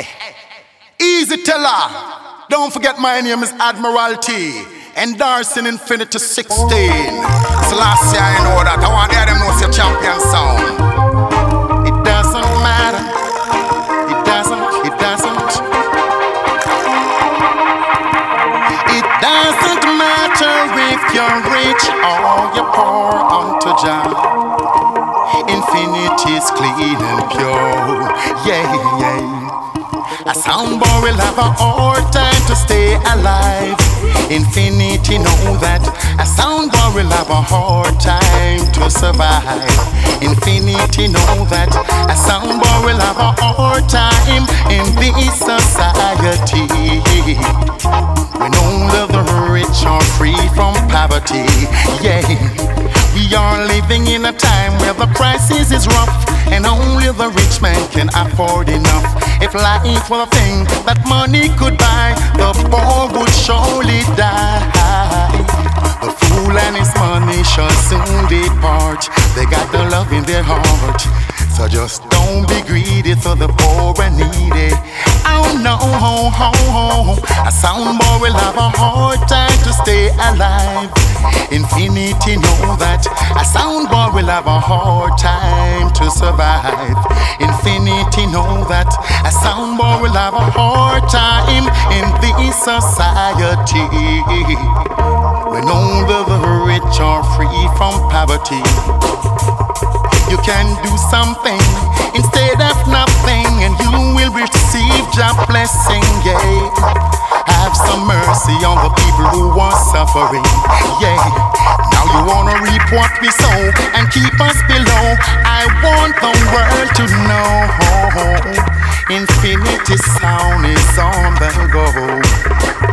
Hey, easy teller. Don't forget my name is Admiral Tibet. Endorsing Infinity 16. So last year I know that. I want to hear them know your champion sound. It doesn't matter. It doesn't, it doesn't. It doesn't matter if you're rich or you're poor unto Jah. Infinity's clean and pure. Yeah, yeah. A soundboy will have a hard time to stay alive. Infinity know that a soundboy will have a hard time to survive. Infinity know that a soundboy will have a hard time in this society. When only the rich are free from poverty. Yeah. We are living in a time where the crisis is rough only the rich man can afford enough. If life were a thing that money could buy, the poor would surely die. The fool and his money shall soon depart. They got the love in their heart. So just don't be greedy for the poor and needy. Oh no, ho, ho, ho. a soundboy will have a hard time to stay alive. Infinity know that a soundboy will have a hard time to survive. Infinity know that a soundboy will have a hard time in this society. When only the rich are free from poverty. You can do something instead of nothing, and you will receive your blessing. Yeah. Have some mercy on the people who are suffering. Yeah. Now you wanna reap what we sow and keep us below. I want the world to know. Infinity sound is on the go.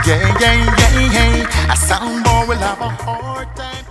Yeah, yeah, yeah, yeah. A soundboy will have a hard time.